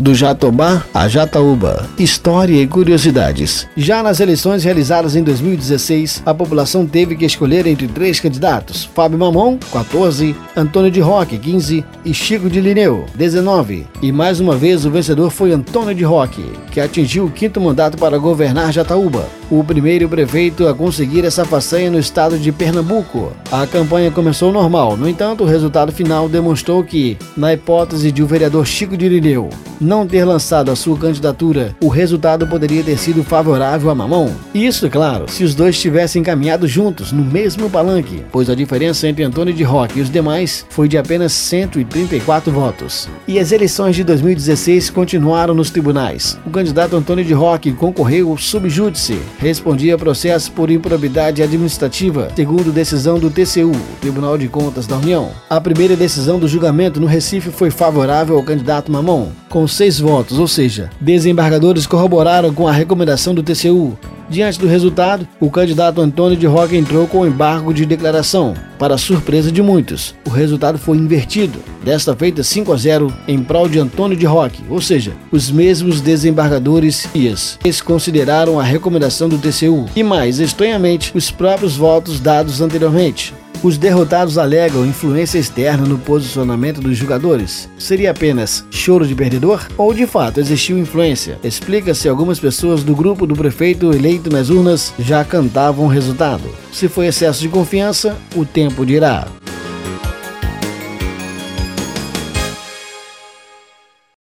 Do Jatobá a Jataúba. História e curiosidades. Já nas eleições realizadas em 2016, a população teve que escolher entre três candidatos: Fábio Mamon, 14, Antônio de Roque, 15 e Chico de Lineu, 19. E mais uma vez o vencedor foi Antônio de Roque, que atingiu o quinto mandato para governar Jataúba, o primeiro prefeito a conseguir essa façanha no estado de Pernambuco. A campanha começou normal, no entanto, o resultado final demonstrou que, na hipótese de o vereador Chico de Lineu não ter lançado a sua candidatura, o resultado poderia ter sido favorável a Mamão. Isso, é claro, se os dois tivessem caminhado juntos no mesmo palanque, pois a diferença entre Antônio de Roque e os demais foi de apenas 134 votos. E as eleições de 2016 continuaram nos tribunais. O candidato Antônio de Roque concorreu subjúdice, respondia a processo por improbidade administrativa, segundo decisão do TCU, Tribunal de Contas da União. A primeira decisão do julgamento no Recife foi favorável ao candidato Mamon, com seis votos, ou seja, desembargadores corroboraram com a recomendação do TCU. Diante do resultado, o candidato Antônio de Roca entrou com embargo de declaração. Para surpresa de muitos, o resultado foi invertido, desta feita 5 a 0 em prol de Antônio de Roque, ou seja, os mesmos desembargadores eles consideraram a recomendação do TCU e mais estranhamente os próprios votos dados anteriormente. Os derrotados alegam influência externa no posicionamento dos jogadores. Seria apenas choro de perdedor? Ou de fato existiu influência? Explica-se algumas pessoas do grupo do prefeito eleito nas urnas já cantavam o resultado. Se foi excesso de confiança, o tempo dirá.